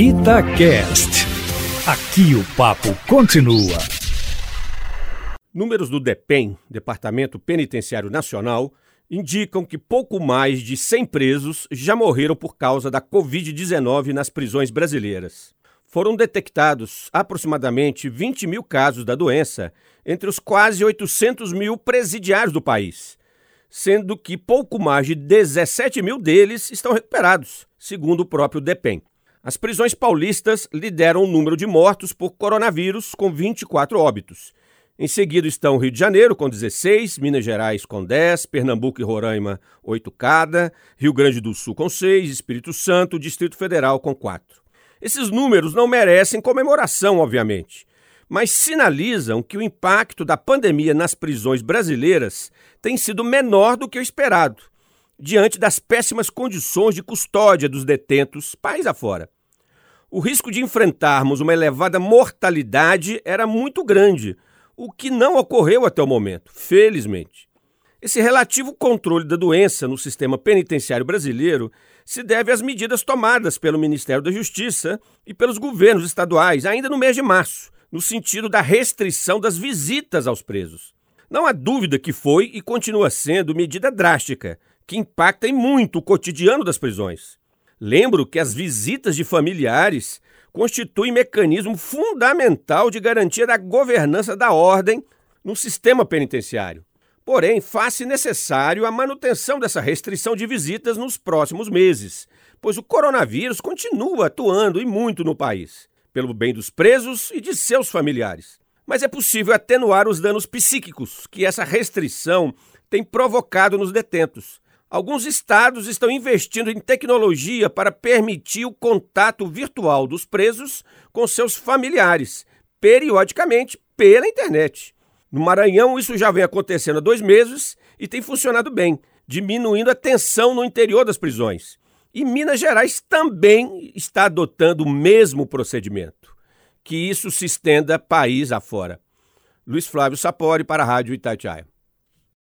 Itacast. Aqui o papo continua. Números do DEPEN, Departamento Penitenciário Nacional, indicam que pouco mais de 100 presos já morreram por causa da Covid-19 nas prisões brasileiras. Foram detectados aproximadamente 20 mil casos da doença entre os quase 800 mil presidiários do país, sendo que pouco mais de 17 mil deles estão recuperados, segundo o próprio DEPEN. As prisões paulistas lideram o número de mortos por coronavírus, com 24 óbitos. Em seguida estão Rio de Janeiro, com 16, Minas Gerais, com 10, Pernambuco e Roraima, 8 cada, Rio Grande do Sul, com 6, Espírito Santo, Distrito Federal, com 4. Esses números não merecem comemoração, obviamente, mas sinalizam que o impacto da pandemia nas prisões brasileiras tem sido menor do que o esperado, diante das péssimas condições de custódia dos detentos país afora. O risco de enfrentarmos uma elevada mortalidade era muito grande, o que não ocorreu até o momento, felizmente. Esse relativo controle da doença no sistema penitenciário brasileiro se deve às medidas tomadas pelo Ministério da Justiça e pelos governos estaduais ainda no mês de março, no sentido da restrição das visitas aos presos. Não há dúvida que foi e continua sendo medida drástica, que impacta em muito o cotidiano das prisões. Lembro que as visitas de familiares constituem mecanismo fundamental de garantia da governança da ordem no sistema penitenciário. Porém, faz-se necessário a manutenção dessa restrição de visitas nos próximos meses, pois o coronavírus continua atuando e muito no país pelo bem dos presos e de seus familiares. Mas é possível atenuar os danos psíquicos que essa restrição tem provocado nos detentos. Alguns estados estão investindo em tecnologia para permitir o contato virtual dos presos com seus familiares, periodicamente pela internet. No Maranhão, isso já vem acontecendo há dois meses e tem funcionado bem, diminuindo a tensão no interior das prisões. E Minas Gerais também está adotando o mesmo procedimento. Que isso se estenda país afora. Luiz Flávio Sapori para a Rádio Itatiaia.